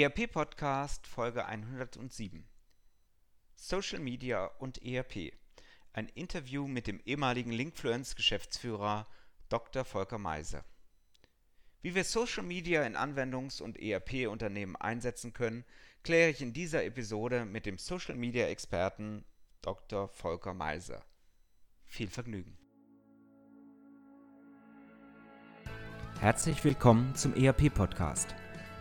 ERP Podcast Folge 107 Social Media und ERP. Ein Interview mit dem ehemaligen Linkfluence Geschäftsführer Dr. Volker Meise. Wie wir Social Media in Anwendungs- und ERP-Unternehmen einsetzen können, kläre ich in dieser Episode mit dem Social Media Experten Dr. Volker Meise. Viel Vergnügen. Herzlich willkommen zum ERP Podcast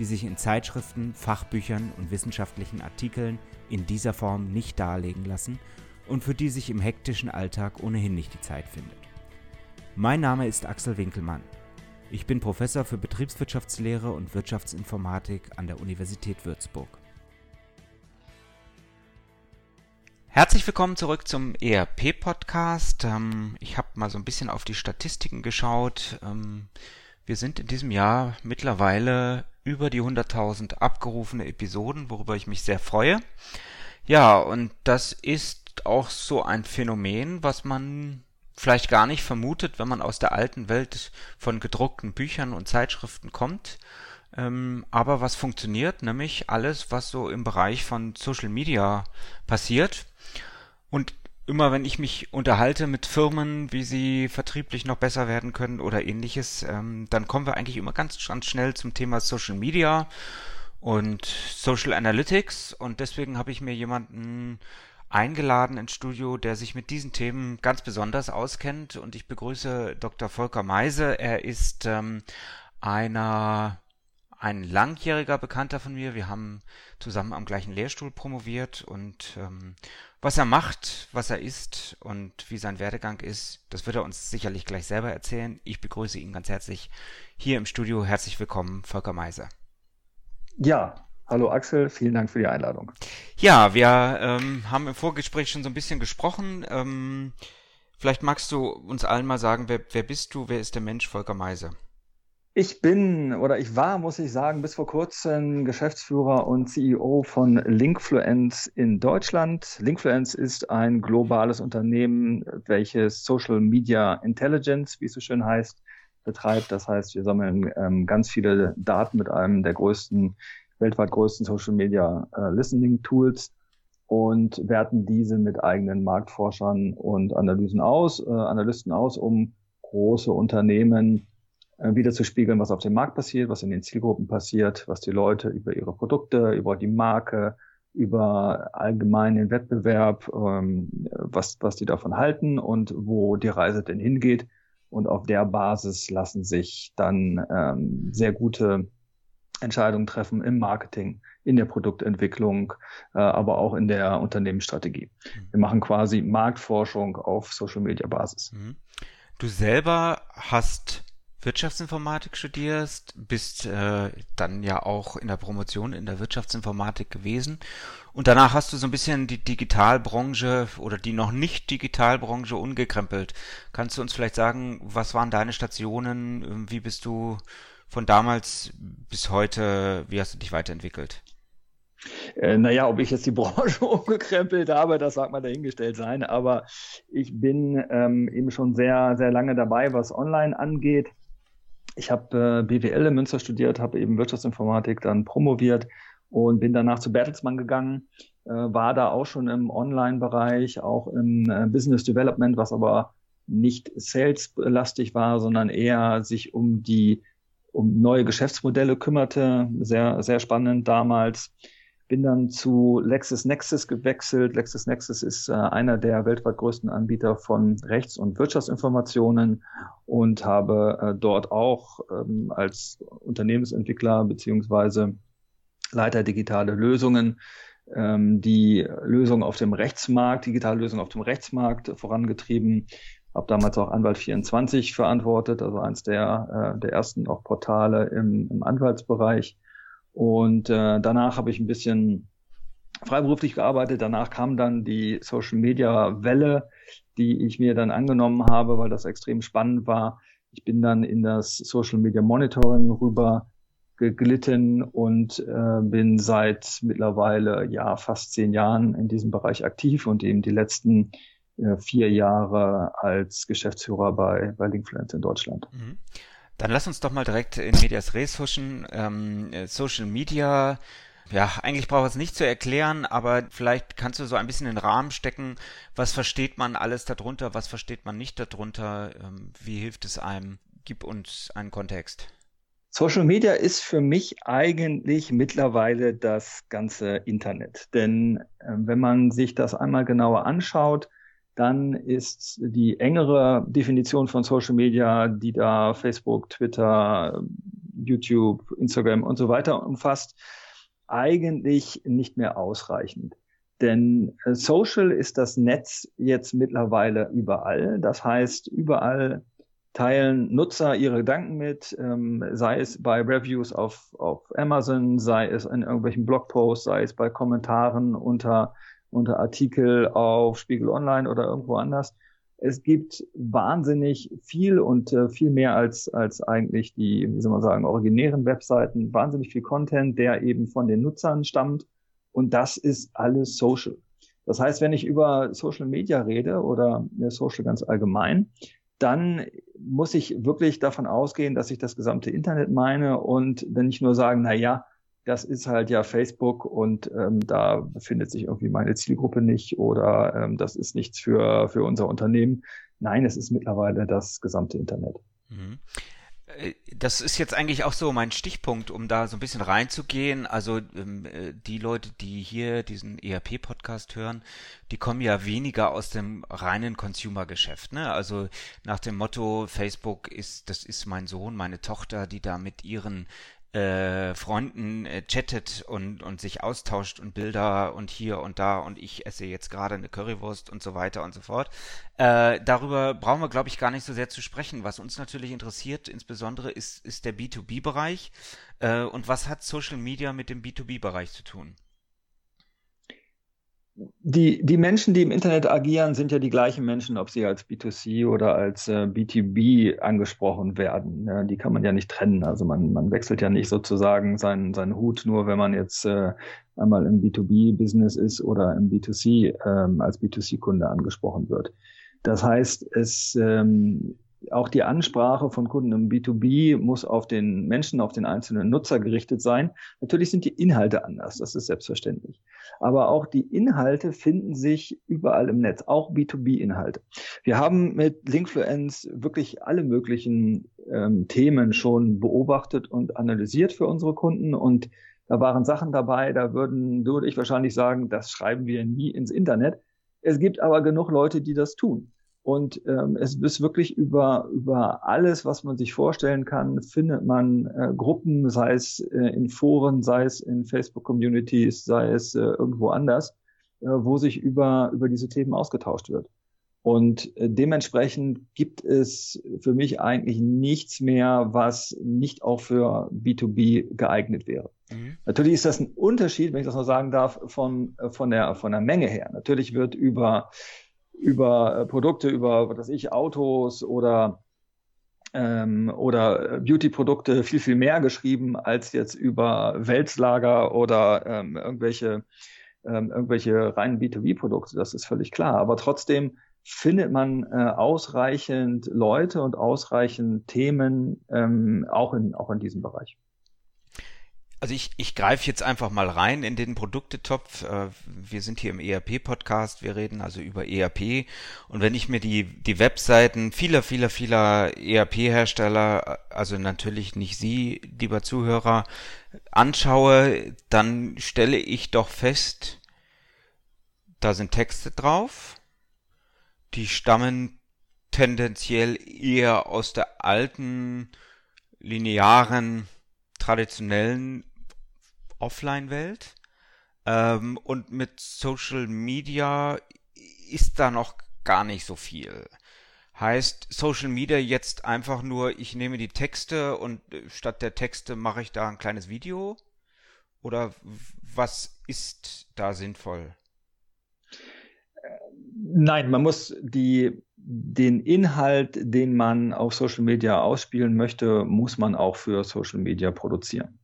die sich in Zeitschriften, Fachbüchern und wissenschaftlichen Artikeln in dieser Form nicht darlegen lassen und für die sich im hektischen Alltag ohnehin nicht die Zeit findet. Mein Name ist Axel Winkelmann. Ich bin Professor für Betriebswirtschaftslehre und Wirtschaftsinformatik an der Universität Würzburg. Herzlich willkommen zurück zum ERP-Podcast. Ähm, ich habe mal so ein bisschen auf die Statistiken geschaut. Ähm, wir sind in diesem Jahr mittlerweile über die 100.000 abgerufene Episoden, worüber ich mich sehr freue. Ja, und das ist auch so ein Phänomen, was man vielleicht gar nicht vermutet, wenn man aus der alten Welt von gedruckten Büchern und Zeitschriften kommt. Ähm, aber was funktioniert, nämlich alles, was so im Bereich von Social Media passiert. Und immer wenn ich mich unterhalte mit Firmen, wie sie vertrieblich noch besser werden können oder ähnliches, ähm, dann kommen wir eigentlich immer ganz, ganz schnell zum Thema Social Media und Social Analytics und deswegen habe ich mir jemanden eingeladen ins Studio, der sich mit diesen Themen ganz besonders auskennt und ich begrüße Dr. Volker Meise. Er ist ähm, einer ein langjähriger Bekannter von mir. Wir haben zusammen am gleichen Lehrstuhl promoviert und ähm, was er macht, was er ist und wie sein Werdegang ist, das wird er uns sicherlich gleich selber erzählen. Ich begrüße ihn ganz herzlich hier im Studio. Herzlich willkommen, Volker Meiser. Ja, hallo Axel, vielen Dank für die Einladung. Ja, wir ähm, haben im Vorgespräch schon so ein bisschen gesprochen. Ähm, vielleicht magst du uns allen mal sagen, wer, wer bist du, wer ist der Mensch Volker Meiser? Ich bin oder ich war, muss ich sagen, bis vor kurzem Geschäftsführer und CEO von Linkfluence in Deutschland. Linkfluence ist ein globales Unternehmen, welches Social Media Intelligence, wie es so schön heißt, betreibt. Das heißt, wir sammeln ähm, ganz viele Daten mit einem der größten, weltweit größten Social Media äh, Listening Tools und werten diese mit eigenen Marktforschern und Analysen aus, äh, Analysten aus, um große Unternehmen äh, wieder zu spiegeln, was auf dem Markt passiert, was in den Zielgruppen passiert, was die Leute über ihre Produkte, über die Marke, über allgemeinen Wettbewerb, ähm, was, was die davon halten und wo die Reise denn hingeht. Und auf der Basis lassen sich dann ähm, sehr gute Entscheidungen treffen im Marketing, in der Produktentwicklung, äh, aber auch in der Unternehmensstrategie. Mhm. Wir machen quasi Marktforschung auf Social Media Basis. Mhm. Du selber hast Wirtschaftsinformatik studierst, bist äh, dann ja auch in der Promotion in der Wirtschaftsinformatik gewesen und danach hast du so ein bisschen die Digitalbranche oder die noch nicht Digitalbranche ungekrempelt. Kannst du uns vielleicht sagen, was waren deine Stationen? Wie bist du von damals bis heute, wie hast du dich weiterentwickelt? Äh, naja, ob ich jetzt die Branche umgekrempelt habe, das sagt man dahingestellt sein. Aber ich bin ähm, eben schon sehr, sehr lange dabei, was online angeht. Ich habe äh, BWL in Münster studiert, habe eben Wirtschaftsinformatik dann promoviert und bin danach zu Bertelsmann gegangen, äh, war da auch schon im Online-Bereich, auch im äh, Business Development, was aber nicht sales-lastig war, sondern eher sich um die um neue Geschäftsmodelle kümmerte. Sehr, sehr spannend damals. Bin dann zu LexisNexis gewechselt. LexisNexis ist äh, einer der weltweit größten Anbieter von Rechts- und Wirtschaftsinformationen und habe äh, dort auch ähm, als Unternehmensentwickler beziehungsweise Leiter digitale Lösungen ähm, die Lösung auf dem Rechtsmarkt, digitale Lösung auf dem Rechtsmarkt vorangetrieben. Habe damals auch Anwalt 24 verantwortet, also eins der, äh, der ersten auch Portale im, im Anwaltsbereich und äh, danach habe ich ein bisschen freiberuflich gearbeitet. Danach kam dann die Social Media Welle, die ich mir dann angenommen habe, weil das extrem spannend war. Ich bin dann in das Social Media Monitoring rüber geglitten und äh, bin seit mittlerweile ja fast zehn Jahren in diesem Bereich aktiv und eben die letzten äh, vier Jahre als Geschäftsführer bei, bei Linkfluent in Deutschland. Mhm. Dann lass uns doch mal direkt in Medias Res huschen. Ähm, Social Media, ja, eigentlich braucht es nicht zu erklären, aber vielleicht kannst du so ein bisschen den Rahmen stecken. Was versteht man alles darunter? Was versteht man nicht darunter? Ähm, wie hilft es einem? Gib uns einen Kontext. Social Media ist für mich eigentlich mittlerweile das ganze Internet. Denn äh, wenn man sich das einmal genauer anschaut, dann ist die engere Definition von Social Media, die da Facebook, Twitter, YouTube, Instagram und so weiter umfasst, eigentlich nicht mehr ausreichend. Denn äh, Social ist das Netz jetzt mittlerweile überall. Das heißt, überall teilen Nutzer ihre Gedanken mit, ähm, sei es bei Reviews auf, auf Amazon, sei es in irgendwelchen Blogposts, sei es bei Kommentaren unter, unter Artikel auf Spiegel Online oder irgendwo anders. Es gibt wahnsinnig viel und äh, viel mehr als, als eigentlich die, wie soll man sagen, originären Webseiten, wahnsinnig viel Content, der eben von den Nutzern stammt. Und das ist alles Social. Das heißt, wenn ich über Social Media rede oder Social ganz allgemein, dann muss ich wirklich davon ausgehen, dass ich das gesamte Internet meine und dann nicht nur sagen, na ja, das ist halt ja Facebook und ähm, da befindet sich irgendwie meine Zielgruppe nicht oder ähm, das ist nichts für, für unser Unternehmen. Nein, es ist mittlerweile das gesamte Internet. Mhm. Äh, das ist jetzt eigentlich auch so mein Stichpunkt, um da so ein bisschen reinzugehen. Also ähm, äh, die Leute, die hier diesen ERP-Podcast hören, die kommen ja weniger aus dem reinen Consumer-Geschäft. Ne? Also nach dem Motto, Facebook ist, das ist mein Sohn, meine Tochter, die da mit ihren äh, Freunden äh, chattet und, und sich austauscht und Bilder und hier und da und ich esse jetzt gerade eine Currywurst und so weiter und so fort. Äh, darüber brauchen wir, glaube ich, gar nicht so sehr zu sprechen. Was uns natürlich interessiert, insbesondere, ist, ist der B2B-Bereich. Äh, und was hat Social Media mit dem B2B-Bereich zu tun? Die, die Menschen, die im Internet agieren, sind ja die gleichen Menschen, ob sie als B2C oder als äh, B2B angesprochen werden. Ja, die kann man ja nicht trennen. Also man, man wechselt ja nicht sozusagen seinen, seinen Hut nur, wenn man jetzt äh, einmal im B2B-Business ist oder im B2C ähm, als B2C-Kunde angesprochen wird. Das heißt, es ähm, auch die Ansprache von Kunden im B2B muss auf den Menschen, auf den einzelnen Nutzer gerichtet sein. Natürlich sind die Inhalte anders, das ist selbstverständlich. Aber auch die Inhalte finden sich überall im Netz, auch B2B-Inhalte. Wir haben mit Linkfluence wirklich alle möglichen ähm, Themen schon beobachtet und analysiert für unsere Kunden und da waren Sachen dabei, da würden du und ich wahrscheinlich sagen, das schreiben wir nie ins Internet. Es gibt aber genug Leute, die das tun. Und ähm, es ist wirklich über, über alles, was man sich vorstellen kann, findet man äh, Gruppen, sei es äh, in Foren, sei es in Facebook-Communities, sei es äh, irgendwo anders, äh, wo sich über, über diese Themen ausgetauscht wird. Und äh, dementsprechend gibt es für mich eigentlich nichts mehr, was nicht auch für B2B geeignet wäre. Mhm. Natürlich ist das ein Unterschied, wenn ich das noch sagen darf, von, äh, von, der, von der Menge her. Natürlich wird über über äh, Produkte, über, was weiß ich, Autos oder ähm, oder Beauty-Produkte viel, viel mehr geschrieben als jetzt über Weltslager oder ähm, irgendwelche, ähm, irgendwelche reinen B2B-Produkte. Das ist völlig klar. Aber trotzdem findet man äh, ausreichend Leute und ausreichend Themen ähm, auch, in, auch in diesem Bereich. Also ich, ich greife jetzt einfach mal rein in den Produktetopf. Äh, wir sind hier im ERP-Podcast, wir reden also über ERP. Und wenn ich mir die, die Webseiten vieler, vieler, vieler ERP-Hersteller, also natürlich nicht Sie, lieber Zuhörer, anschaue, dann stelle ich doch fest, da sind Texte drauf, die stammen tendenziell eher aus der alten, linearen, traditionellen Offline-Welt. Ähm, und mit Social Media ist da noch gar nicht so viel. Heißt Social Media jetzt einfach nur, ich nehme die Texte und äh, statt der Texte mache ich da ein kleines Video? Oder was ist da sinnvoll? Nein, man muss die, den Inhalt, den man auf Social Media ausspielen möchte, muss man auch für Social Media produzieren.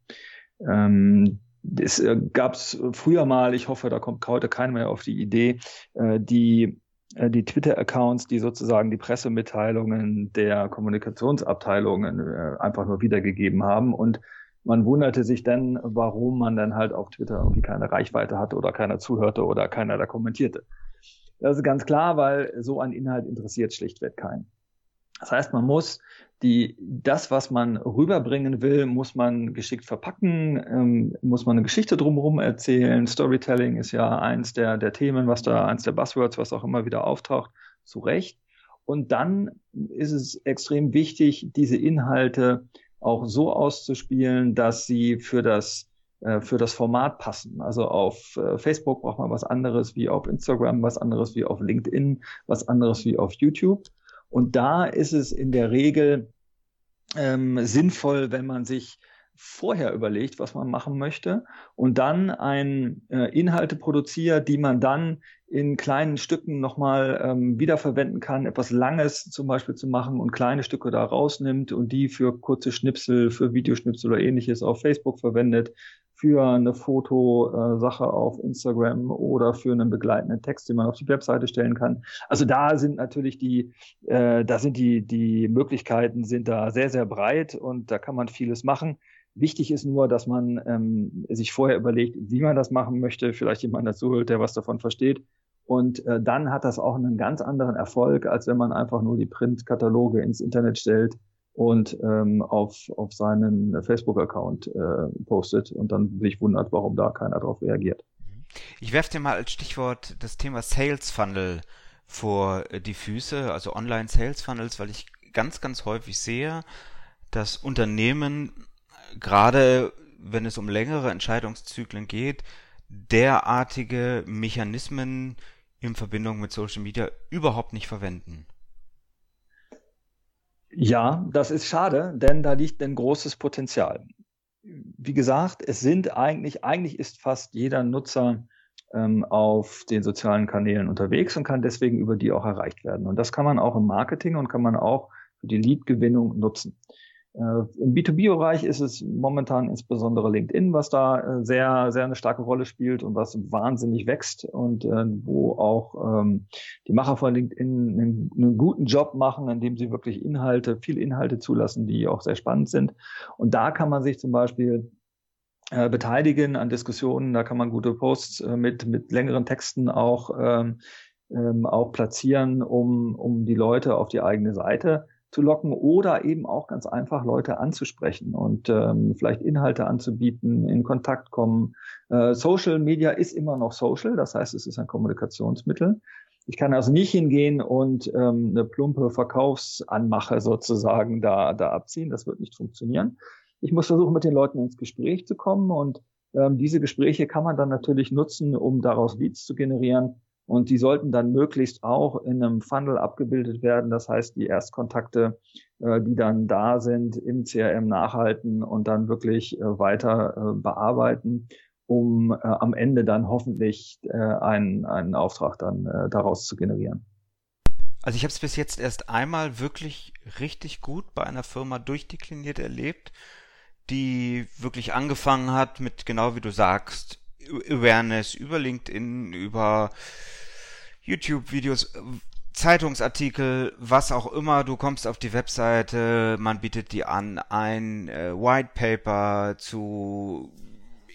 Ähm, es äh, gab es früher mal, ich hoffe, da kommt heute keiner mehr auf die Idee, äh, die äh, die Twitter-Accounts, die sozusagen die Pressemitteilungen der Kommunikationsabteilungen einfach nur wiedergegeben haben. Und man wunderte sich dann, warum man dann halt auf Twitter irgendwie keine Reichweite hatte oder keiner zuhörte oder keiner da kommentierte. Das ist ganz klar, weil so ein Inhalt interessiert schlichtweg keinen. Das heißt, man muss die, das, was man rüberbringen will, muss man geschickt verpacken, ähm, muss man eine Geschichte drumherum erzählen. Storytelling ist ja eins der, der Themen, was da, eins der Buzzwords, was auch immer wieder auftaucht, zu Recht. Und dann ist es extrem wichtig, diese Inhalte auch so auszuspielen, dass sie für das äh, für das Format passen. Also auf äh, Facebook braucht man was anderes wie auf Instagram, was anderes wie auf LinkedIn, was anderes wie auf YouTube. Und da ist es in der Regel ähm, sinnvoll, wenn man sich vorher überlegt, was man machen möchte und dann ein äh, Inhalte produziert, die man dann in kleinen Stücken nochmal ähm, wiederverwenden kann, etwas Langes zum Beispiel zu machen und kleine Stücke da rausnimmt und die für kurze Schnipsel, für Videoschnipsel oder ähnliches auf Facebook verwendet, für eine Fotosache auf Instagram oder für einen begleitenden Text, den man auf die Webseite stellen kann. Also da sind natürlich die, äh, da sind die, die Möglichkeiten sind da sehr, sehr breit und da kann man vieles machen. Wichtig ist nur, dass man ähm, sich vorher überlegt, wie man das machen möchte, vielleicht jemand dazu der was davon versteht. Und äh, dann hat das auch einen ganz anderen Erfolg, als wenn man einfach nur die Printkataloge ins Internet stellt und ähm, auf, auf seinen Facebook-Account äh, postet und dann sich wundert, warum da keiner darauf reagiert. Ich werfe dir mal als Stichwort das Thema Sales Funnel vor die Füße, also Online Sales Funnels, weil ich ganz, ganz häufig sehe, dass Unternehmen gerade wenn es um längere Entscheidungszyklen geht, derartige Mechanismen in Verbindung mit Social Media überhaupt nicht verwenden. Ja, das ist schade, denn da liegt ein großes Potenzial. Wie gesagt, es sind eigentlich, eigentlich ist fast jeder Nutzer ähm, auf den sozialen Kanälen unterwegs und kann deswegen über die auch erreicht werden. Und das kann man auch im Marketing und kann man auch für die Lead-Gewinnung nutzen. Äh, Im B2B-Bereich ist es momentan insbesondere LinkedIn, was da äh, sehr, sehr eine starke Rolle spielt und was wahnsinnig wächst und äh, wo auch ähm, die Macher von LinkedIn einen, einen, guten Job machen, indem sie wirklich Inhalte, viele Inhalte zulassen, die auch sehr spannend sind. Und da kann man sich zum Beispiel äh, beteiligen an Diskussionen, da kann man gute Posts äh, mit, mit längeren Texten auch, ähm, ähm, auch platzieren, um, um die Leute auf die eigene Seite zu locken oder eben auch ganz einfach Leute anzusprechen und ähm, vielleicht Inhalte anzubieten, in Kontakt kommen. Äh, Social Media ist immer noch Social, das heißt, es ist ein Kommunikationsmittel. Ich kann also nicht hingehen und ähm, eine plumpe Verkaufsanmache sozusagen da, da abziehen. Das wird nicht funktionieren. Ich muss versuchen, mit den Leuten ins Gespräch zu kommen und ähm, diese Gespräche kann man dann natürlich nutzen, um daraus Leads zu generieren und die sollten dann möglichst auch in einem Funnel abgebildet werden. Das heißt, die Erstkontakte, äh, die dann da sind, im CRM nachhalten und dann wirklich äh, weiter äh, bearbeiten, um am Ende dann hoffentlich einen, einen Auftrag dann daraus zu generieren. Also ich habe es bis jetzt erst einmal wirklich richtig gut bei einer Firma durchdekliniert erlebt, die wirklich angefangen hat mit, genau wie du sagst, Awareness über LinkedIn, über YouTube-Videos, Zeitungsartikel, was auch immer, du kommst auf die Webseite, man bietet dir an, ein äh, White Paper zu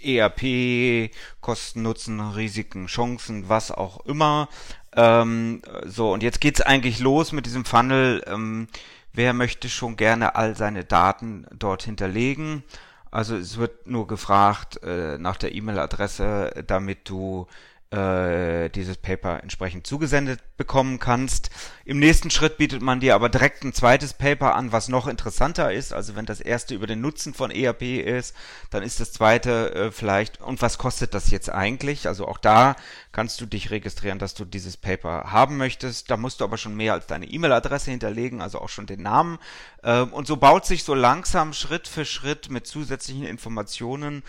ERP, Kosten, Nutzen, Risiken, Chancen, was auch immer. Ähm, so, und jetzt geht's eigentlich los mit diesem Funnel. Ähm, wer möchte schon gerne all seine Daten dort hinterlegen? Also es wird nur gefragt äh, nach der E-Mail-Adresse, damit du äh, dieses Paper entsprechend zugesendet bekommen kannst. Im nächsten Schritt bietet man dir aber direkt ein zweites Paper an, was noch interessanter ist. Also wenn das erste über den Nutzen von ERP ist, dann ist das zweite äh, vielleicht, und was kostet das jetzt eigentlich? Also auch da kannst du dich registrieren, dass du dieses Paper haben möchtest. Da musst du aber schon mehr als deine E-Mail-Adresse hinterlegen, also auch schon den Namen. Ähm, und so baut sich so langsam Schritt für Schritt mit zusätzlichen Informationen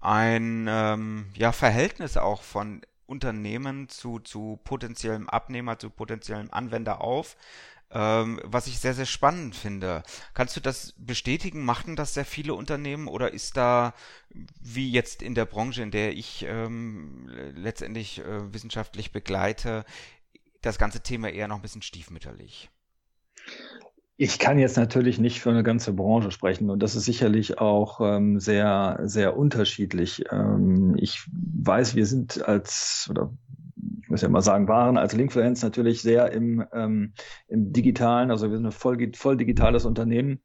ein ähm, ja, Verhältnis auch von Unternehmen zu, zu potenziellem Abnehmer, zu potenziellem Anwender auf, ähm, was ich sehr, sehr spannend finde. Kannst du das bestätigen? Machten das sehr viele Unternehmen oder ist da, wie jetzt in der Branche, in der ich ähm, letztendlich äh, wissenschaftlich begleite, das ganze Thema eher noch ein bisschen stiefmütterlich? Ich kann jetzt natürlich nicht für eine ganze Branche sprechen und das ist sicherlich auch ähm, sehr, sehr unterschiedlich. Ähm, ich weiß, wir sind als, oder ich muss ja mal sagen, waren als Linkfluence natürlich sehr im, ähm, im digitalen, also wir sind ein voll, voll digitales Unternehmen.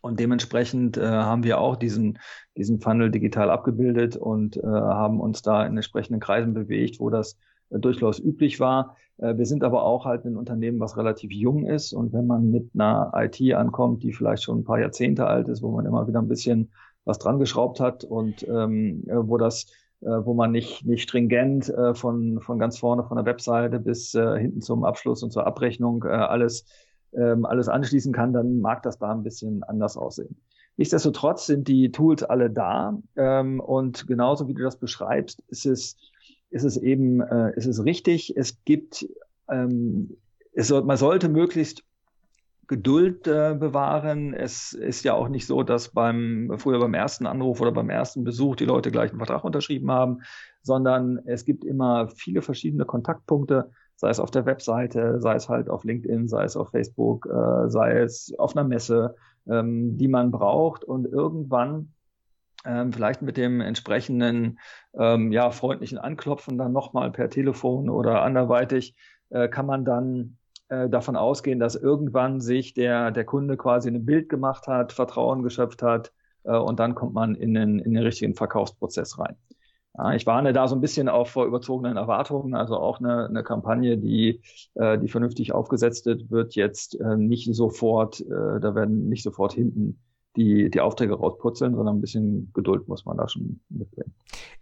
Und dementsprechend äh, haben wir auch diesen, diesen Funnel digital abgebildet und äh, haben uns da in entsprechenden Kreisen bewegt, wo das durchaus üblich war. Äh, wir sind aber auch halt ein Unternehmen, was relativ jung ist. Und wenn man mit einer IT ankommt, die vielleicht schon ein paar Jahrzehnte alt ist, wo man immer wieder ein bisschen was dran geschraubt hat und ähm, äh, wo das äh, wo man nicht, nicht stringent äh, von, von ganz vorne von der Webseite bis äh, hinten zum Abschluss und zur Abrechnung äh, alles, ähm, alles anschließen kann, dann mag das da ein bisschen anders aussehen. Nichtsdestotrotz sind die Tools alle da ähm, und genauso wie du das beschreibst, ist es, ist es eben, äh, ist es richtig. Es gibt, ähm, es soll, man sollte möglichst Geduld äh, bewahren. Es ist ja auch nicht so, dass beim früher beim ersten Anruf oder beim ersten Besuch die Leute gleich einen Vertrag unterschrieben haben, sondern es gibt immer viele verschiedene Kontaktpunkte, sei es auf der Webseite, sei es halt auf LinkedIn, sei es auf Facebook, äh, sei es auf einer Messe, ähm, die man braucht und irgendwann ähm, vielleicht mit dem entsprechenden ähm, ja freundlichen Anklopfen dann nochmal per Telefon oder anderweitig äh, kann man dann äh, davon ausgehen, dass irgendwann sich der, der Kunde quasi ein Bild gemacht hat, Vertrauen geschöpft hat äh, und dann kommt man in den, in den richtigen Verkaufsprozess rein. Ich warne da so ein bisschen auch vor überzogenen Erwartungen, also auch eine, eine Kampagne, die, äh, die vernünftig aufgesetzt wird, wird jetzt äh, nicht sofort, äh, da werden nicht sofort hinten die, die Aufträge rausputzeln, sondern ein bisschen Geduld muss man da schon mitbringen.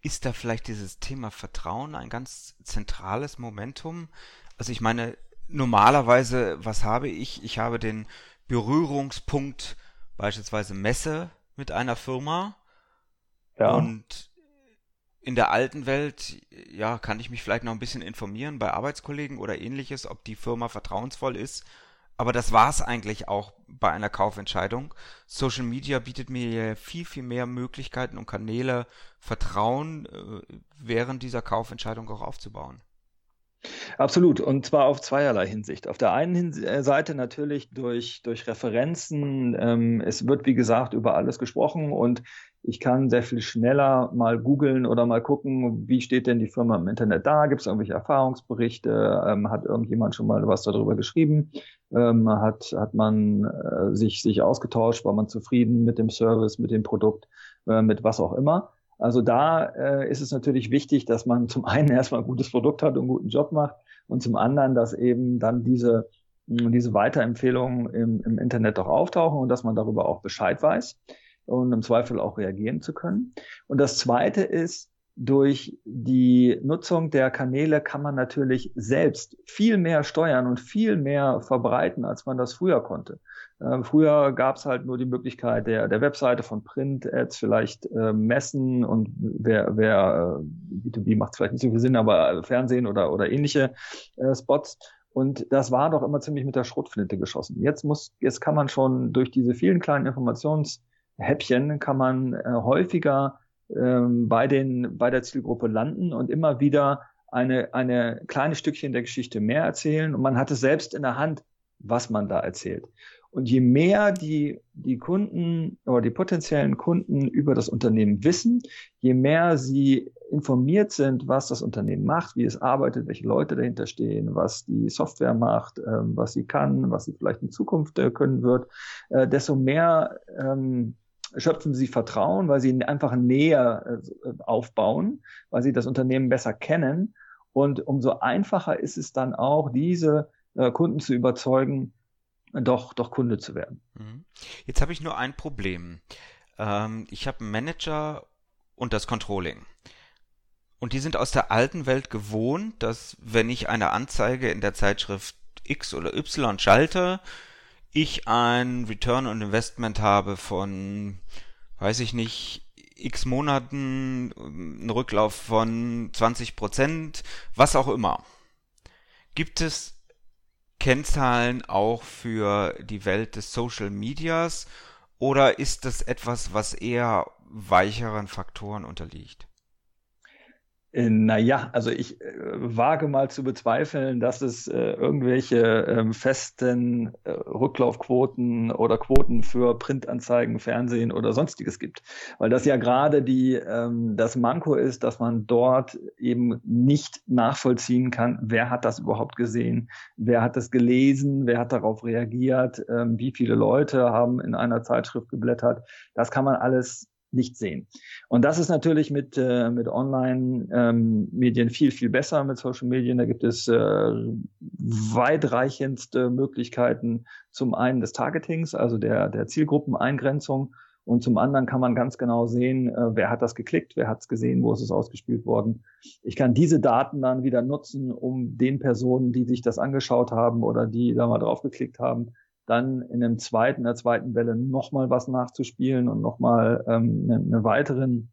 Ist da vielleicht dieses Thema Vertrauen ein ganz zentrales Momentum? Also ich meine, normalerweise, was habe ich? Ich habe den Berührungspunkt, beispielsweise Messe mit einer Firma. Ja. Und in der alten Welt, ja, kann ich mich vielleicht noch ein bisschen informieren bei Arbeitskollegen oder ähnliches, ob die Firma vertrauensvoll ist. Aber das war's eigentlich auch bei einer Kaufentscheidung. Social Media bietet mir viel, viel mehr Möglichkeiten und Kanäle, Vertrauen äh, während dieser Kaufentscheidung auch aufzubauen. Absolut, und zwar auf zweierlei Hinsicht. Auf der einen äh, Seite natürlich durch, durch Referenzen. Ähm, es wird, wie gesagt, über alles gesprochen und ich kann sehr viel schneller mal googeln oder mal gucken, wie steht denn die Firma im Internet da? Gibt es irgendwelche Erfahrungsberichte? Ähm, hat irgendjemand schon mal was darüber geschrieben? Ähm, hat, hat man äh, sich, sich ausgetauscht? War man zufrieden mit dem Service, mit dem Produkt, äh, mit was auch immer? Also da äh, ist es natürlich wichtig, dass man zum einen erstmal ein gutes Produkt hat und einen guten Job macht und zum anderen, dass eben dann diese, diese Weiterempfehlungen im, im Internet auch auftauchen und dass man darüber auch Bescheid weiß und im Zweifel auch reagieren zu können. Und das Zweite ist, durch die Nutzung der Kanäle kann man natürlich selbst viel mehr steuern und viel mehr verbreiten, als man das früher konnte. Ähm, früher gab es halt nur die Möglichkeit der, der Webseite von Print-Ads, vielleicht äh, Messen und wer, wer äh, B2B macht vielleicht nicht so viel Sinn, aber Fernsehen oder, oder ähnliche äh, Spots. Und das war doch immer ziemlich mit der Schrotflinte geschossen. Jetzt muss, jetzt kann man schon durch diese vielen kleinen Informationshäppchen kann man äh, häufiger ähm, bei den, bei der Zielgruppe landen und immer wieder eine, eine kleine Stückchen der Geschichte mehr erzählen. Und man hat es selbst in der Hand, was man da erzählt. Und je mehr die, die Kunden oder die potenziellen Kunden über das Unternehmen wissen, je mehr sie informiert sind, was das Unternehmen macht, wie es arbeitet, welche Leute dahinter stehen, was die Software macht, ähm, was sie kann, was sie vielleicht in Zukunft äh, können wird, äh, desto mehr ähm, schöpfen sie Vertrauen, weil sie einfach näher äh, aufbauen, weil sie das Unternehmen besser kennen. Und umso einfacher ist es dann auch, diese äh, Kunden zu überzeugen, doch, doch Kunde zu werden. Mhm. Jetzt habe ich nur ein Problem. Ähm, ich habe einen Manager und das Controlling. Und die sind aus der alten Welt gewohnt, dass wenn ich eine Anzeige in der Zeitschrift X oder Y schalte, ich ein Return on Investment habe von, weiß ich nicht, x Monaten einen Rücklauf von 20 Prozent, was auch immer. Gibt es Kennzahlen auch für die Welt des Social Medias oder ist das etwas, was eher weicheren Faktoren unterliegt? Äh, naja, also ich äh, wage mal zu bezweifeln, dass es äh, irgendwelche ähm, festen Rücklaufquoten oder Quoten für Printanzeigen, Fernsehen oder sonstiges gibt. Weil das ja gerade die, ähm, das Manko ist, dass man dort eben nicht nachvollziehen kann, wer hat das überhaupt gesehen, wer hat das gelesen, wer hat darauf reagiert, ähm, wie viele Leute haben in einer Zeitschrift geblättert. Das kann man alles nicht sehen. Und das ist natürlich mit, äh, mit Online-Medien ähm, viel, viel besser, mit Social Medien. Da gibt es äh, weitreichendste Möglichkeiten zum einen des Targetings, also der, der Zielgruppeneingrenzung. Und zum anderen kann man ganz genau sehen, äh, wer hat das geklickt, wer hat es gesehen, wo ist es ausgespielt worden. Ich kann diese Daten dann wieder nutzen, um den Personen, die sich das angeschaut haben oder die da mal drauf geklickt haben, dann in dem zweiten, der zweiten Welle nochmal was nachzuspielen und nochmal ähm, einen, einen weiteren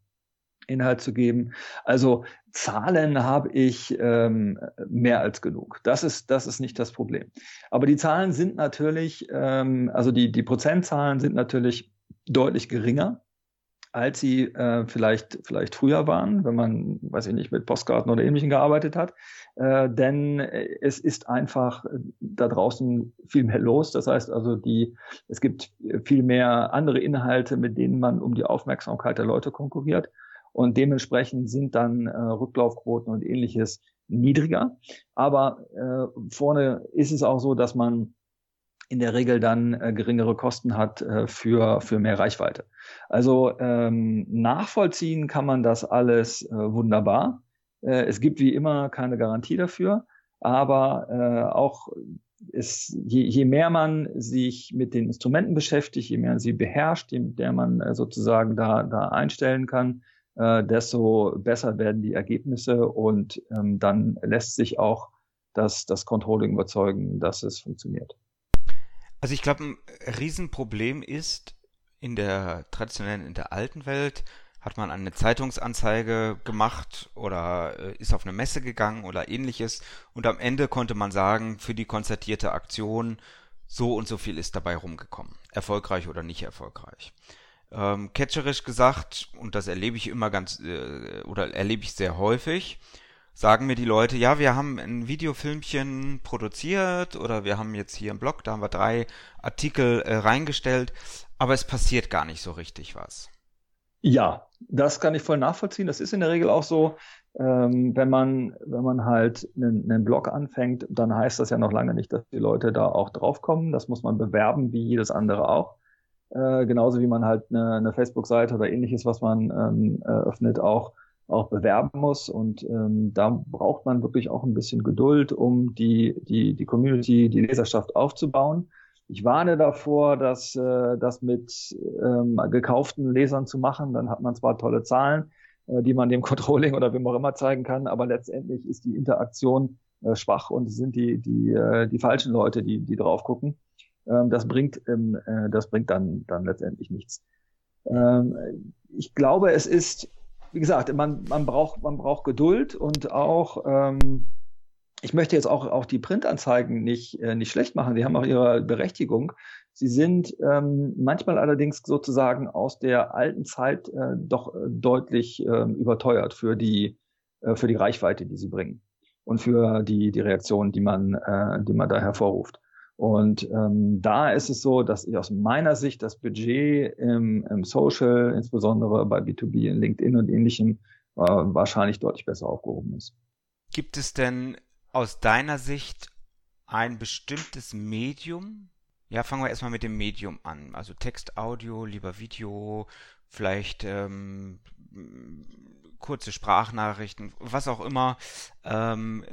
Inhalt zu geben. Also Zahlen habe ich ähm, mehr als genug. Das ist, das ist nicht das Problem. Aber die Zahlen sind natürlich, ähm, also die, die Prozentzahlen sind natürlich deutlich geringer als sie äh, vielleicht, vielleicht früher waren, wenn man, weiß ich nicht, mit Postkarten oder Ähnlichem gearbeitet hat. Äh, denn es ist einfach da draußen viel mehr los. Das heißt also, die, es gibt viel mehr andere Inhalte, mit denen man um die Aufmerksamkeit der Leute konkurriert. Und dementsprechend sind dann äh, Rücklaufquoten und ähnliches niedriger. Aber äh, vorne ist es auch so, dass man in der Regel dann äh, geringere Kosten hat äh, für, für mehr Reichweite. Also ähm, nachvollziehen kann man das alles äh, wunderbar. Äh, es gibt wie immer keine Garantie dafür, aber äh, auch ist, je, je mehr man sich mit den Instrumenten beschäftigt, je mehr sie beherrscht, je mehr man äh, sozusagen da, da einstellen kann, desto besser werden die Ergebnisse und ähm, dann lässt sich auch das, das Controlling überzeugen, dass es funktioniert. Also ich glaube, ein Riesenproblem ist in der traditionellen, in der alten Welt, hat man eine Zeitungsanzeige gemacht oder äh, ist auf eine Messe gegangen oder ähnliches und am Ende konnte man sagen, für die konzertierte Aktion so und so viel ist dabei rumgekommen. Erfolgreich oder nicht erfolgreich. Ähm, catcherisch gesagt, und das erlebe ich immer ganz, äh, oder erlebe ich sehr häufig, sagen mir die Leute, ja, wir haben ein Videofilmchen produziert oder wir haben jetzt hier einen Blog, da haben wir drei Artikel äh, reingestellt, aber es passiert gar nicht so richtig was. Ja, das kann ich voll nachvollziehen. Das ist in der Regel auch so, ähm, wenn man wenn man halt einen, einen Blog anfängt, dann heißt das ja noch lange nicht, dass die Leute da auch draufkommen. Das muss man bewerben, wie jedes andere auch. Äh, genauso wie man halt eine, eine Facebook-Seite oder ähnliches, was man ähm, eröffnet, auch auch bewerben muss. Und ähm, da braucht man wirklich auch ein bisschen Geduld, um die, die, die Community, die Leserschaft aufzubauen. Ich warne davor, dass äh, das mit ähm, gekauften Lesern zu machen. Dann hat man zwar tolle Zahlen, äh, die man dem Controlling oder wem auch immer zeigen kann, aber letztendlich ist die Interaktion äh, schwach und sind die, die, äh, die falschen Leute, die, die drauf gucken. Ähm, das bringt, ähm, äh, das bringt dann, dann letztendlich nichts. Ähm, ich glaube, es ist wie gesagt, man, man, braucht, man braucht Geduld und auch, ähm, ich möchte jetzt auch, auch die Printanzeigen nicht, äh, nicht schlecht machen. Die haben auch ihre Berechtigung. Sie sind ähm, manchmal allerdings sozusagen aus der alten Zeit äh, doch äh, deutlich äh, überteuert für die, äh, für die Reichweite, die sie bringen und für die, die Reaktionen, die man, äh, die man da hervorruft. Und ähm, da ist es so, dass ich aus meiner Sicht das Budget im, im Social, insbesondere bei B2B in LinkedIn und ähnlichem, äh, wahrscheinlich deutlich besser aufgehoben ist. Gibt es denn aus deiner Sicht ein bestimmtes Medium? Ja, fangen wir erstmal mit dem Medium an. Also Text, Audio, lieber Video, vielleicht ähm, kurze Sprachnachrichten, was auch immer. Ähm,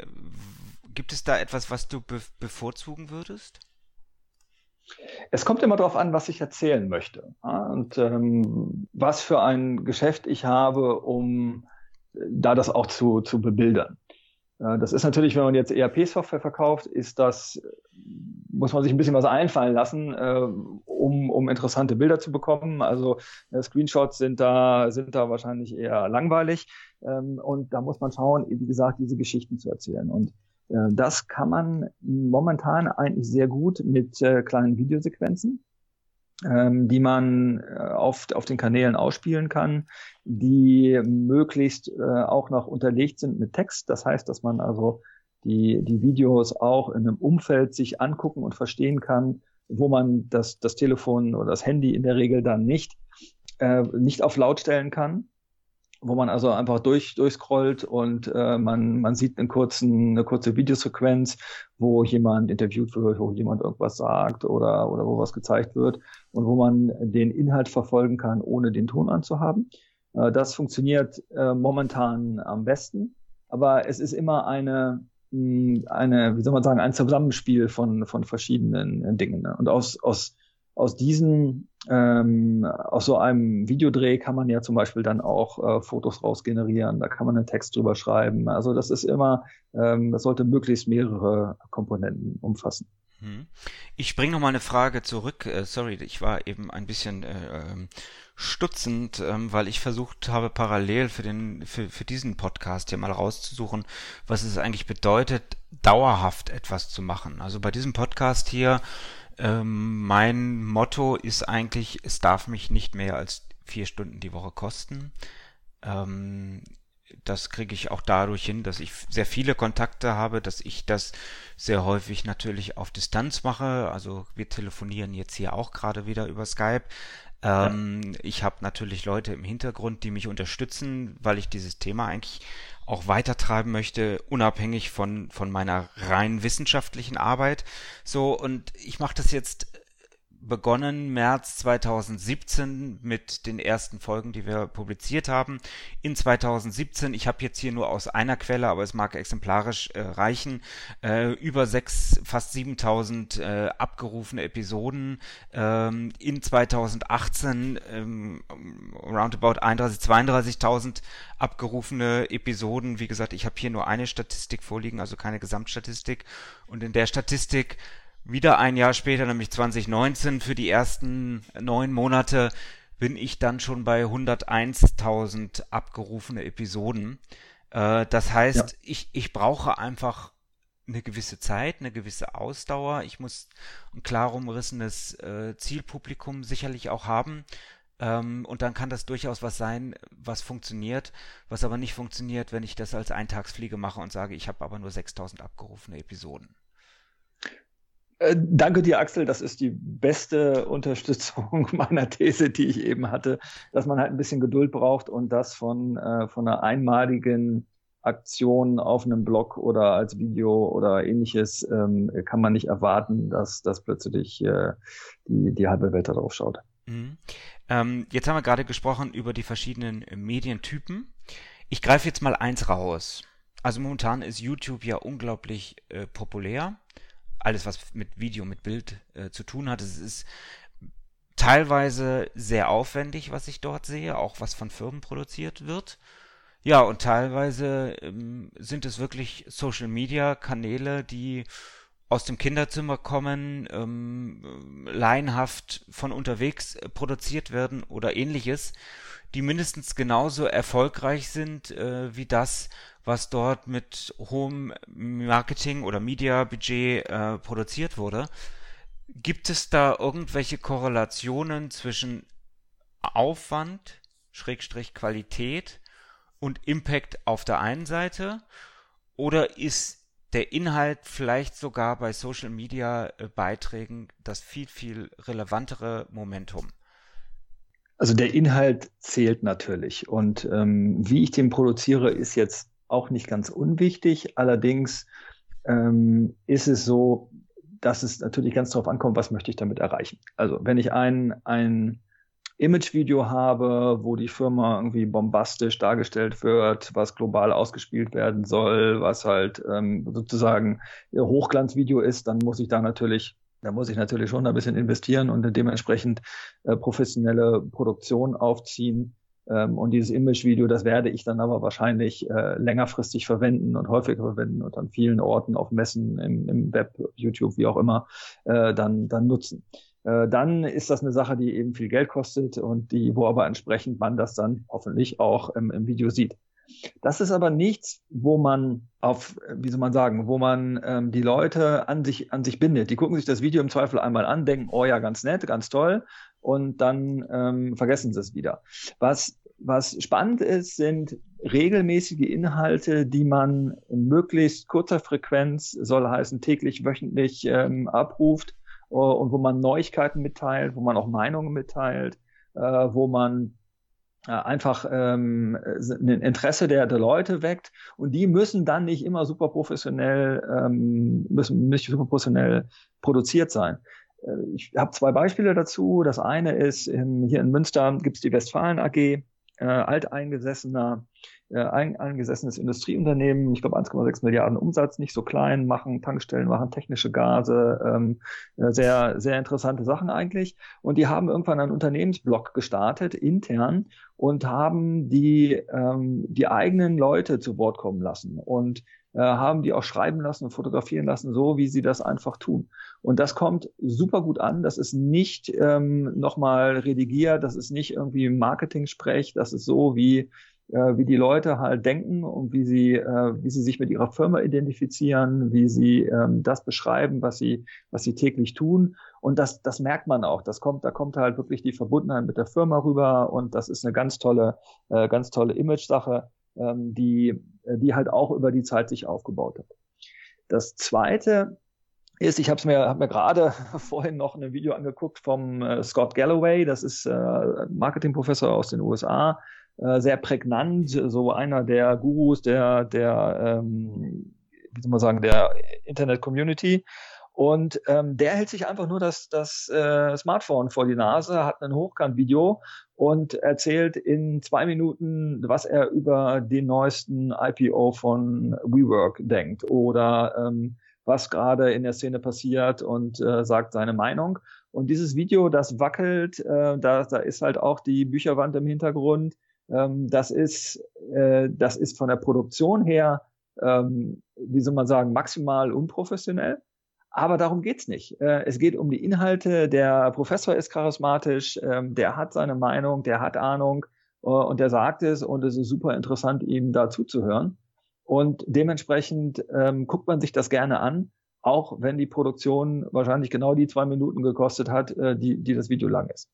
Gibt es da etwas, was du be bevorzugen würdest? Es kommt immer darauf an, was ich erzählen möchte und ähm, was für ein Geschäft ich habe, um äh, da das auch zu, zu bebildern. Das ist natürlich, wenn man jetzt ERP-Software verkauft, ist das muss man sich ein bisschen was einfallen lassen, äh, um, um interessante Bilder zu bekommen. Also äh, Screenshots sind da, sind da wahrscheinlich eher langweilig. Ähm, und da muss man schauen, wie gesagt, diese Geschichten zu erzählen. Und das kann man momentan eigentlich sehr gut mit äh, kleinen Videosequenzen ähm, die man äh, auf, auf den Kanälen ausspielen kann, die möglichst äh, auch noch unterlegt sind mit Text. Das heißt, dass man also die, die Videos auch in einem Umfeld sich angucken und verstehen kann, wo man das, das Telefon oder das Handy in der Regel dann nicht, äh, nicht auf laut stellen kann wo man also einfach durch, durchscrollt und äh, man, man sieht einen kurzen, eine kurze Videosequenz, wo jemand interviewt wird, wo jemand irgendwas sagt oder, oder wo was gezeigt wird und wo man den Inhalt verfolgen kann, ohne den Ton anzuhaben. Äh, das funktioniert äh, momentan am besten, aber es ist immer eine, hm, eine, wie soll man sagen, ein Zusammenspiel von, von verschiedenen Dingen. Ne? Und aus, aus aus diesen, ähm, aus so einem Videodreh kann man ja zum Beispiel dann auch äh, Fotos rausgenerieren, da kann man einen Text drüber schreiben. Also das ist immer, ähm, das sollte möglichst mehrere Komponenten umfassen. Hm. Ich springe noch mal eine Frage zurück. Äh, sorry, ich war eben ein bisschen äh, ähm, stutzend, ähm, weil ich versucht habe, parallel für den für, für diesen Podcast hier mal rauszusuchen, was es eigentlich bedeutet, dauerhaft etwas zu machen. Also bei diesem Podcast hier ähm, mein Motto ist eigentlich, es darf mich nicht mehr als vier Stunden die Woche kosten. Ähm, das kriege ich auch dadurch hin, dass ich sehr viele Kontakte habe, dass ich das sehr häufig natürlich auf Distanz mache. Also wir telefonieren jetzt hier auch gerade wieder über Skype. Ähm, ja. Ich habe natürlich Leute im Hintergrund, die mich unterstützen, weil ich dieses Thema eigentlich auch weitertreiben möchte, unabhängig von, von meiner rein wissenschaftlichen Arbeit. So, und ich mache das jetzt begonnen März 2017 mit den ersten Folgen, die wir publiziert haben. In 2017, ich habe jetzt hier nur aus einer Quelle, aber es mag exemplarisch äh, reichen, äh, über sechs, fast 7000 äh, abgerufene Episoden. Ähm, in 2018 ähm, roundabout 31, 32.000 abgerufene Episoden. Wie gesagt, ich habe hier nur eine Statistik vorliegen, also keine Gesamtstatistik. Und in der Statistik wieder ein Jahr später, nämlich 2019, für die ersten neun Monate bin ich dann schon bei 101.000 abgerufene Episoden. Äh, das heißt, ja. ich, ich brauche einfach eine gewisse Zeit, eine gewisse Ausdauer. Ich muss ein klar umrissenes äh, Zielpublikum sicherlich auch haben. Ähm, und dann kann das durchaus was sein, was funktioniert, was aber nicht funktioniert, wenn ich das als Eintagsfliege mache und sage, ich habe aber nur 6000 abgerufene Episoden. Äh, danke dir, Axel. Das ist die beste Unterstützung meiner These, die ich eben hatte, dass man halt ein bisschen Geduld braucht und das von, äh, von einer einmaligen Aktion auf einem Blog oder als Video oder ähnliches ähm, kann man nicht erwarten, dass, dass plötzlich äh, die, die halbe Welt darauf schaut. Mhm. Ähm, jetzt haben wir gerade gesprochen über die verschiedenen Medientypen. Ich greife jetzt mal eins raus. Also momentan ist YouTube ja unglaublich äh, populär alles, was mit Video, mit Bild äh, zu tun hat. Es ist teilweise sehr aufwendig, was ich dort sehe, auch was von Firmen produziert wird. Ja, und teilweise ähm, sind es wirklich Social Media Kanäle, die aus dem Kinderzimmer kommen, ähm, laienhaft von unterwegs äh, produziert werden oder ähnliches, die mindestens genauso erfolgreich sind äh, wie das, was dort mit hohem Marketing- oder Media-Budget äh, produziert wurde. Gibt es da irgendwelche Korrelationen zwischen Aufwand, Schrägstrich Qualität und Impact auf der einen Seite? Oder ist der Inhalt vielleicht sogar bei Social Media äh, Beiträgen das viel, viel relevantere Momentum? Also der Inhalt zählt natürlich. Und ähm, wie ich den produziere, ist jetzt auch nicht ganz unwichtig. Allerdings ähm, ist es so, dass es natürlich ganz darauf ankommt, was möchte ich damit erreichen. Also wenn ich ein, ein Imagevideo habe, wo die Firma irgendwie bombastisch dargestellt wird, was global ausgespielt werden soll, was halt ähm, sozusagen ihr Hochglanzvideo ist, dann muss ich da natürlich da muss ich natürlich schon ein bisschen investieren und dementsprechend äh, professionelle Produktion aufziehen. Ähm, und dieses Image-Video, das werde ich dann aber wahrscheinlich äh, längerfristig verwenden und häufiger verwenden und an vielen Orten auf Messen, im, im Web, YouTube, wie auch immer, äh, dann, dann nutzen. Äh, dann ist das eine Sache, die eben viel Geld kostet und die, wo aber entsprechend man das dann hoffentlich auch im, im Video sieht. Das ist aber nichts, wo man auf, wie soll man sagen, wo man ähm, die Leute an sich, an sich bindet. Die gucken sich das Video im Zweifel einmal an, denken, oh ja, ganz nett, ganz toll, und dann ähm, vergessen sie es wieder. Was, was spannend ist, sind regelmäßige Inhalte, die man in möglichst kurzer Frequenz, soll heißen täglich, wöchentlich ähm, abruft äh, und wo man Neuigkeiten mitteilt, wo man auch Meinungen mitteilt, äh, wo man äh, einfach ähm, ein Interesse der, der Leute weckt und die müssen dann nicht immer super professionell ähm, müssen nicht super professionell produziert sein. Äh, ich habe zwei Beispiele dazu. Das eine ist, in, hier in Münster gibt es die Westfalen AG, äh, alteingesessener, äh, eingesessenes Industrieunternehmen, ich glaube 1,6 Milliarden Umsatz, nicht so klein, machen Tankstellen, machen technische Gase, ähm, äh, sehr, sehr interessante Sachen eigentlich. Und die haben irgendwann einen Unternehmensblock gestartet, intern, und haben die, ähm, die eigenen Leute zu Wort kommen lassen. Und äh, haben die auch schreiben lassen und fotografieren lassen, so wie sie das einfach tun. Und das kommt super gut an. Das ist nicht ähm, nochmal redigiert, das ist nicht irgendwie Marketing-Sprech, das ist so, wie, äh, wie die Leute halt denken und wie sie, äh, wie sie sich mit ihrer Firma identifizieren, wie sie ähm, das beschreiben, was sie, was sie täglich tun. Und das, das merkt man auch. Das kommt, da kommt halt wirklich die Verbundenheit mit der Firma rüber und das ist eine ganz tolle, äh, ganz tolle Image-Sache ähm, die, äh, die halt auch über die Zeit sich aufgebaut hat. Das zweite ist, ich habe mir, hab mir gerade vorhin noch ein Video angeguckt vom äh, Scott Galloway, das ist äh, Marketingprofessor aus den USA, sehr prägnant, so einer der Gurus der, der ähm, wie soll man sagen, der Internet-Community. Und ähm, der hält sich einfach nur das, das äh, Smartphone vor die Nase, hat ein Hochkant-Video und erzählt in zwei Minuten, was er über den neuesten IPO von WeWork denkt oder ähm, was gerade in der Szene passiert und äh, sagt seine Meinung. Und dieses Video, das wackelt, äh, da, da ist halt auch die Bücherwand im Hintergrund. Ähm, das ist, äh, das ist von der Produktion her, ähm, wie soll man sagen, maximal unprofessionell. Aber darum geht's nicht. Äh, es geht um die Inhalte. Der Professor ist charismatisch, ähm, der hat seine Meinung, der hat Ahnung äh, und der sagt es und es ist super interessant, ihm da zuzuhören. Und dementsprechend ähm, guckt man sich das gerne an, auch wenn die Produktion wahrscheinlich genau die zwei Minuten gekostet hat, äh, die, die das Video lang ist.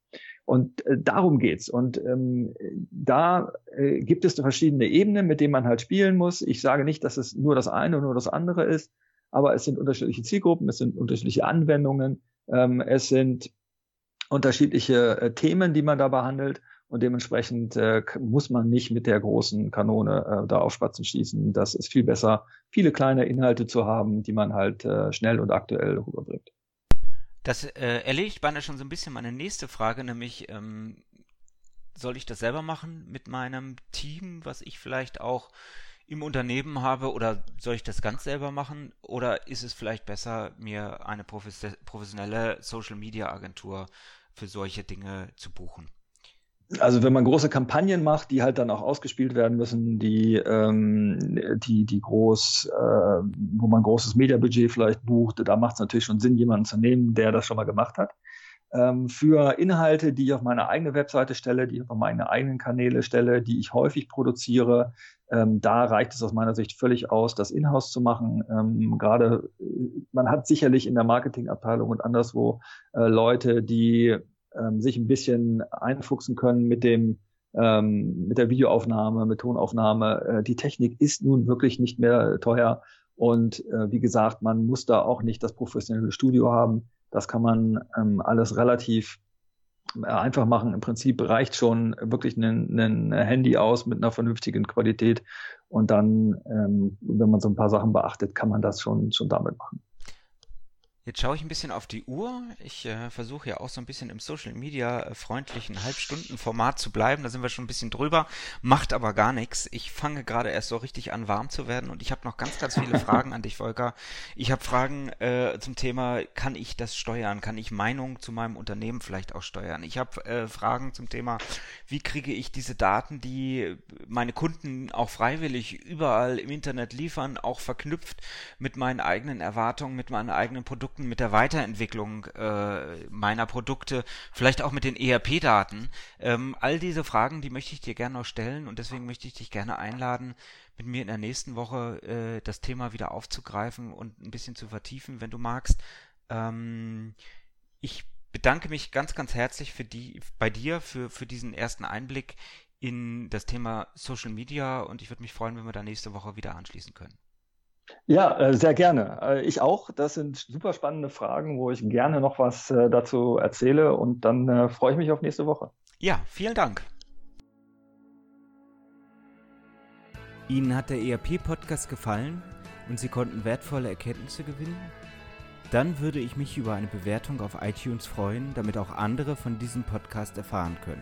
Und äh, darum geht's. Und ähm, da äh, gibt es verschiedene Ebenen, mit denen man halt spielen muss. Ich sage nicht, dass es nur das eine und nur das andere ist aber es sind unterschiedliche Zielgruppen, es sind unterschiedliche Anwendungen, ähm, es sind unterschiedliche äh, Themen, die man da behandelt und dementsprechend äh, muss man nicht mit der großen Kanone äh, da auf Spatzen schießen. Das ist viel besser, viele kleine Inhalte zu haben, die man halt äh, schnell und aktuell rüberbringt. Das äh, erledigt beinahe schon so ein bisschen meine nächste Frage, nämlich ähm, soll ich das selber machen mit meinem Team, was ich vielleicht auch im Unternehmen habe oder soll ich das ganz selber machen oder ist es vielleicht besser, mir eine professionelle Social Media Agentur für solche Dinge zu buchen? Also wenn man große Kampagnen macht, die halt dann auch ausgespielt werden müssen, die ähm, die die groß, äh, wo man großes Mediabudget vielleicht bucht, da macht es natürlich schon Sinn, jemanden zu nehmen, der das schon mal gemacht hat. Ähm, für Inhalte, die ich auf meine eigene Webseite stelle, die ich auf meine eigenen Kanäle stelle, die ich häufig produziere, ähm, da reicht es aus meiner Sicht völlig aus, das Inhouse zu machen. Ähm, Gerade äh, man hat sicherlich in der Marketingabteilung und anderswo äh, Leute, die ähm, sich ein bisschen einfuchsen können mit dem ähm, mit der Videoaufnahme, mit Tonaufnahme. Äh, die Technik ist nun wirklich nicht mehr teuer und äh, wie gesagt, man muss da auch nicht das professionelle Studio haben. Das kann man ähm, alles relativ äh, einfach machen. Im Prinzip reicht schon wirklich ein, ein Handy aus mit einer vernünftigen Qualität. Und dann, ähm, wenn man so ein paar Sachen beachtet, kann man das schon, schon damit machen. Jetzt schaue ich ein bisschen auf die Uhr. Ich äh, versuche ja auch so ein bisschen im Social Media äh, freundlichen Halbstundenformat zu bleiben. Da sind wir schon ein bisschen drüber, macht aber gar nichts. Ich fange gerade erst so richtig an, warm zu werden und ich habe noch ganz, ganz viele Fragen an dich, Volker. Ich habe Fragen äh, zum Thema, kann ich das steuern? Kann ich Meinung zu meinem Unternehmen vielleicht auch steuern? Ich habe äh, Fragen zum Thema, wie kriege ich diese Daten, die meine Kunden auch freiwillig überall im Internet liefern, auch verknüpft mit meinen eigenen Erwartungen, mit meinen eigenen Produkten Produkten, mit der Weiterentwicklung äh, meiner Produkte, vielleicht auch mit den ERP-Daten. Ähm, all diese Fragen, die möchte ich dir gerne noch stellen und deswegen möchte ich dich gerne einladen, mit mir in der nächsten Woche äh, das Thema wieder aufzugreifen und ein bisschen zu vertiefen, wenn du magst. Ähm, ich bedanke mich ganz, ganz herzlich für die, bei dir für, für diesen ersten Einblick in das Thema Social Media und ich würde mich freuen, wenn wir da nächste Woche wieder anschließen können. Ja, äh, sehr gerne. Äh, ich auch. Das sind super spannende Fragen, wo ich gerne noch was äh, dazu erzähle und dann freue ich mich auf nächste Woche. Ja, vielen Dank. Ihnen hat der ERP-Podcast gefallen und Sie konnten wertvolle Erkenntnisse gewinnen? Dann würde ich mich über eine Bewertung auf iTunes freuen, damit auch andere von diesem Podcast erfahren können.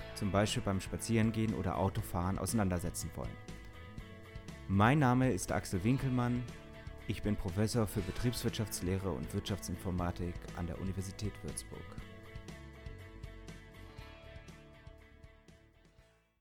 zum Beispiel beim Spazierengehen oder Autofahren, auseinandersetzen wollen. Mein Name ist Axel Winkelmann. Ich bin Professor für Betriebswirtschaftslehre und Wirtschaftsinformatik an der Universität Würzburg.